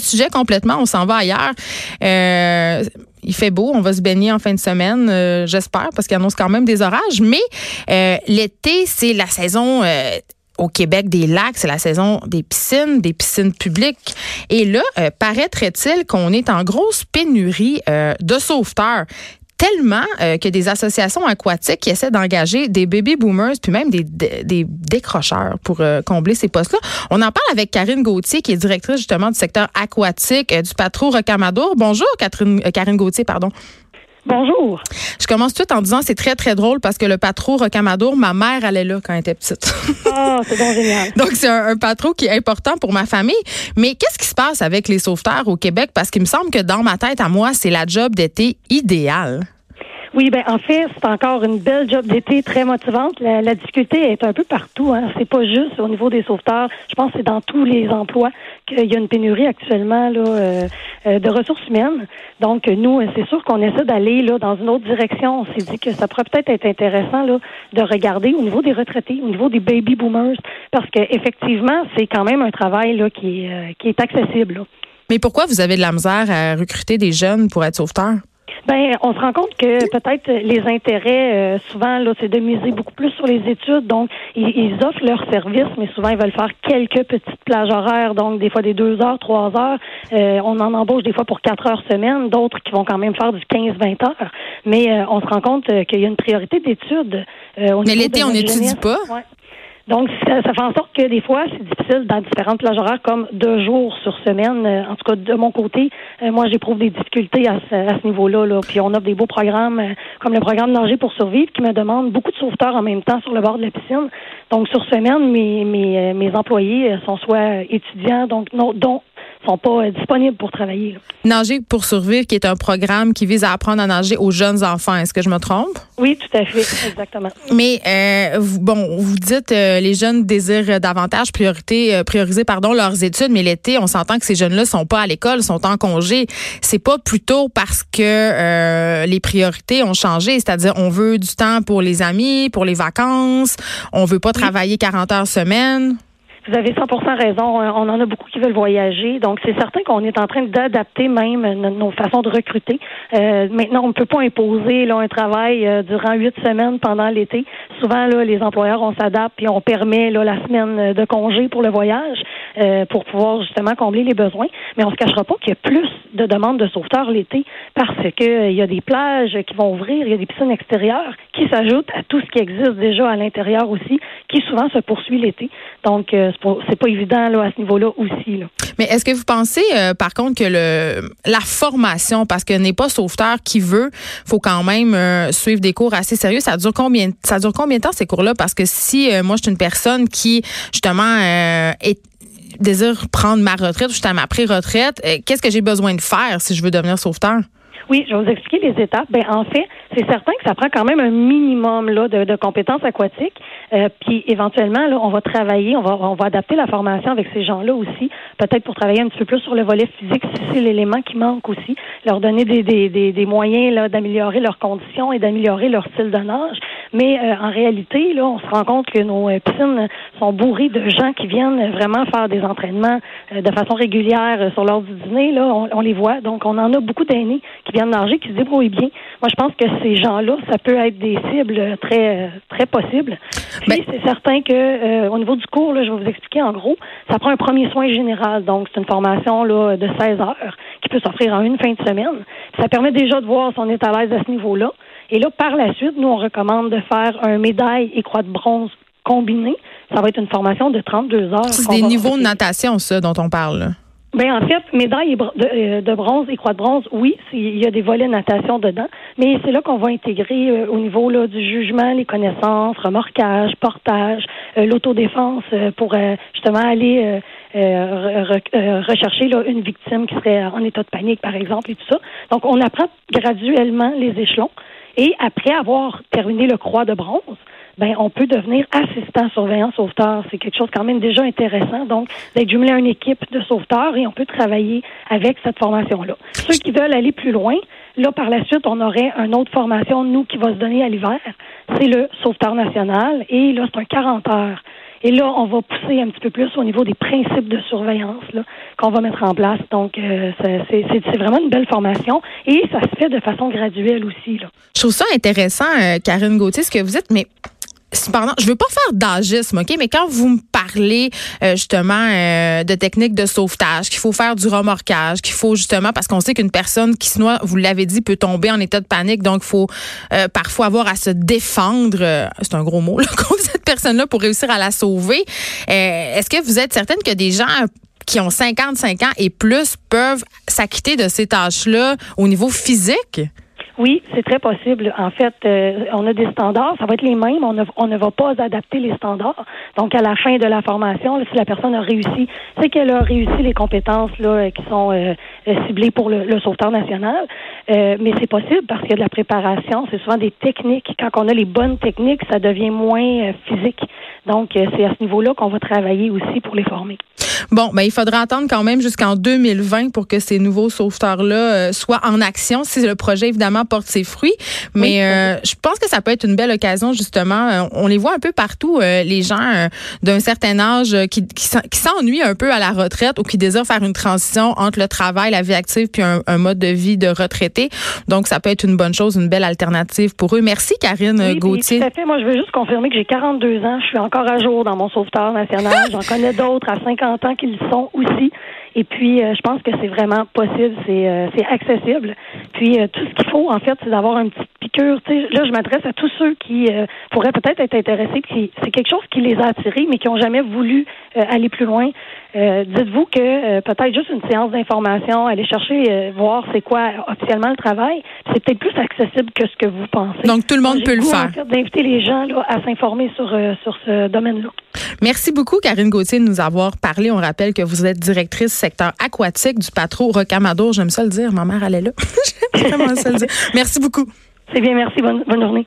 sujet complètement, on s'en va ailleurs. Euh, il fait beau, on va se baigner en fin de semaine, euh, j'espère, parce qu'il annonce quand même des orages. Mais euh, l'été, c'est la saison au Québec des lacs, c'est la saison des piscines, des piscines publiques. Et là, paraîtrait-il qu'on est en grosse pénurie de sauveteurs? Tellement euh, que des associations aquatiques qui essaient d'engager des baby boomers puis même des, des, décrocheurs pour euh, combler ces postes-là. On en parle avec Karine Gauthier qui est directrice justement du secteur aquatique euh, du Patro Rocamadour. Bonjour Karine Gauthier, pardon. Bonjour. Je commence tout en disant c'est très très drôle parce que le patron Rocamadour, ma mère allait là quand elle était petite. Ah, c'est donc génial. donc c'est un, un patron qui est important pour ma famille. Mais qu'est-ce qui se passe avec les sauveteurs au Québec? Parce qu'il me semble que dans ma tête à moi, c'est la job d'été idéale. Oui, ben en fait, c'est encore une belle job d'été très motivante. La, difficulté est un peu partout. Hein. C'est pas juste au niveau des sauveteurs. Je pense que c'est dans tous les emplois qu'il y a une pénurie actuellement là, euh, euh, de ressources humaines. Donc nous, c'est sûr qu'on essaie d'aller là dans une autre direction. On s'est dit que ça pourrait peut-être être intéressant là de regarder au niveau des retraités, au niveau des baby boomers, parce qu'effectivement, c'est quand même un travail là qui euh, qui est accessible. Mais pourquoi vous avez de la misère à recruter des jeunes pour être sauveteurs? Ben, on se rend compte que peut-être les intérêts, euh, souvent, là, c'est de miser beaucoup plus sur les études. Donc, ils, offrent leurs services, mais souvent, ils veulent faire quelques petites plages horaires, donc des fois des deux heures, trois heures. Euh, on en embauche des fois pour quatre heures semaine, d'autres qui vont quand même faire du 15-20 heures. Mais euh, on se rend compte qu'il y a une priorité d'études. mais l'été, on n'étudie pas? Donc, ça, fait en sorte que des fois, c'est difficile dans différentes plages horaires, comme deux jours sur semaine. Euh, en tout cas, de mon côté, euh, moi, j'éprouve des difficultés à ce, niveau-là. Là. Puis on offre des beaux programmes, euh, comme le programme Nager pour survivre, qui me demande beaucoup de sauveteurs en même temps sur le bord de la piscine. Donc, sur semaine, mes, mes, mes employés sont soit étudiants, donc non, dont sont pas euh, disponibles pour travailler. Nager pour survivre, qui est un programme qui vise à apprendre à nager aux jeunes enfants. Est-ce que je me trompe? Oui, tout à fait, exactement. Mais euh, bon, vous dites euh, les jeunes désirent davantage priorité, prioriser pardon leurs études, mais l'été, on s'entend que ces jeunes-là sont pas à l'école, sont en congé. C'est pas plutôt parce que les priorités ont changé, c'est-à-dire on veut du temps pour les amis, pour les vacances, on veut pas travailler 40 heures semaine. Vous avez 100% raison. Euh, on en a beaucoup qui veulent voyager. Donc, c'est certain qu'on est en train d'adapter même nos, façons de recruter. Euh, maintenant, on ne peut pas imposer là, un travail euh, durant huit semaines pendant l'été. Souvent, là, les employeurs, on s'adapte et on permet là, la semaine de congé pour le voyage pour pouvoir justement combler les besoins. Mais on ne se cachera pas qu'il y a plus de demandes de sauveteurs l'été parce qu'il y a des plages qui vont ouvrir, il y a des piscines extérieures qui s'ajoutent à tout ce qui existe déjà à l'intérieur aussi, qui souvent se poursuit l'été. Donc, c'est pas évident là, à ce niveau-là aussi. Là. Mais est-ce que vous pensez, euh, par contre, que le la formation, parce que n'est pas sauveteur qui veut, faut quand même euh, suivre des cours assez sérieux. Ça dure combien Ça dure combien de temps ces cours-là? Parce que si euh, moi je suis une personne qui justement est désire prendre ma retraite ou je suis à ma pré-retraite, qu'est-ce que j'ai besoin de faire si je veux devenir sauveteur? Oui, je vais vous expliquer les étapes. Ben, en fait, c'est certain que ça prend quand même un minimum là, de, compétences aquatiques. Euh, puis éventuellement, là, on va travailler, on va, on va adapter la formation avec ces gens-là aussi, peut-être pour travailler un petit peu plus sur le volet physique, si c'est l'élément qui manque aussi, leur donner des, des, des, moyens d'améliorer leurs conditions et d'améliorer leur style de nage. Mais euh, en réalité, là, on se rend compte que nos euh, piscines sont bourrées de gens qui viennent vraiment faire des entraînements de façon régulière sur l'heure du dîner. Là, on, on les voit. Donc, on en a beaucoup d'aînés qui viennent nager, qui se débrouillent bien. Moi, je pense que ces gens-là, ça peut être des cibles très, très possibles. Puis, c'est certain que euh, au niveau du cours, là, je vais vous expliquer en gros, ça prend un premier soin général. Donc, c'est une formation là, de 16 heures qui peut s'offrir en une fin de semaine. Ça permet déjà de voir si on est à l'aise à ce niveau-là. Et là, par la suite, nous, on recommande de faire un médaille et croix de bronze combiné. Ça va être une formation de 32 heures. C'est des niveaux de natation, ça, dont on parle. Ben en fait, médaille euh, de, bronze et croix de bronze, oui, il y a des volets natation dedans, mais c'est là qu'on va intégrer euh, au niveau là, du jugement, les connaissances, remorquage, portage, euh, l'autodéfense pour justement aller rechercher là, une victime qui serait en état de panique, par exemple, et tout ça. Donc, on apprend graduellement les échelons. Et après avoir terminé le croix de bronze, ben on peut devenir assistant surveillant sauveteur. C'est quelque chose quand même déjà intéressant. Donc, d'être jumelé à une équipe de sauveteurs et on peut travailler avec cette formation-là. Ceux qui veulent aller plus loin, là, par la suite, on aurait une autre formation, nous, qui va se donner à l'hiver. C'est le sauveteur national. Et là, c'est un 40 heures Et là, on va pousser un petit peu plus au niveau des principes de surveillance qu'on va mettre en place. Donc, euh, c'est vraiment une belle formation et ça se fait de façon graduelle aussi. Là. Je trouve ça intéressant, euh, Karine Gauthier, ce que vous dites, mais Cependant, je veux pas faire d'agisme, OK? Mais quand vous me parlez euh, justement euh, de techniques de sauvetage, qu'il faut faire du remorquage, qu'il faut justement, parce qu'on sait qu'une personne qui se noie, vous l'avez dit, peut tomber en état de panique, donc il faut euh, parfois avoir à se défendre, c'est un gros mot, là, contre cette personne-là pour réussir à la sauver. Est-ce que vous êtes certaine que des gens qui ont 55 ans et plus peuvent s'acquitter de ces tâches-là au niveau physique? Oui, c'est très possible. En fait, euh, on a des standards, ça va être les mêmes, on ne, on ne va pas adapter les standards. Donc, à la fin de la formation, si la personne a réussi, c'est qu'elle a réussi les compétences là, euh, qui sont euh, ciblées pour le, le sauveteur national. Mais c'est possible parce qu'il y a de la préparation, c'est souvent des techniques. Quand on a les bonnes techniques, ça devient moins physique. Donc, c'est à ce niveau-là qu'on va travailler aussi pour les former. Bon, ben il faudra attendre quand même jusqu'en 2020 pour que ces nouveaux sauveteurs-là euh, soient en action, si le projet évidemment porte ses fruits. Mais euh, je pense que ça peut être une belle occasion justement. Euh, on les voit un peu partout, les gens d'un certain âge qui, qui, s'ennuient un peu à la retraite ou qui désirent faire une transition entre le travail, la vie active puis un, mode de vie de retraité. Donc ça peut être une bonne chose, une belle alternative pour eux. Merci Karine oui, Gauthier. Tout à fait. Moi, je veux juste confirmer que j'ai 42 ans. Je suis encore à jour dans mon sauveteur national. J'en connais d'autres à 50 ans qu'ils sont aussi. Et puis, euh, je pense que c'est vraiment possible, c'est euh, accessible. Puis, euh, tout ce qu'il faut, en fait, c'est d'avoir une petite piqûre. là, je m'adresse à tous ceux qui pourraient peut-être être intéressés, qui c'est quelque chose qui les a attirés, mais qui n'ont jamais voulu aller plus loin. Dites-vous que peut-être juste une séance d'information, aller chercher, voir c'est quoi officiellement le travail, c'est peut-être plus accessible que ce que vous pensez. Donc, tout le monde peut le faire. D'inviter les gens là, à s'informer sur, sur ce domaine-là. Merci beaucoup, Karine Gauthier, de nous avoir parlé. On rappelle que vous êtes directrice secteur aquatique du patro Rocamadour. J'aime ça le dire. Ma mère, elle est là. J'aime ça le dire. Merci beaucoup. C'est bien, merci. bonne journée.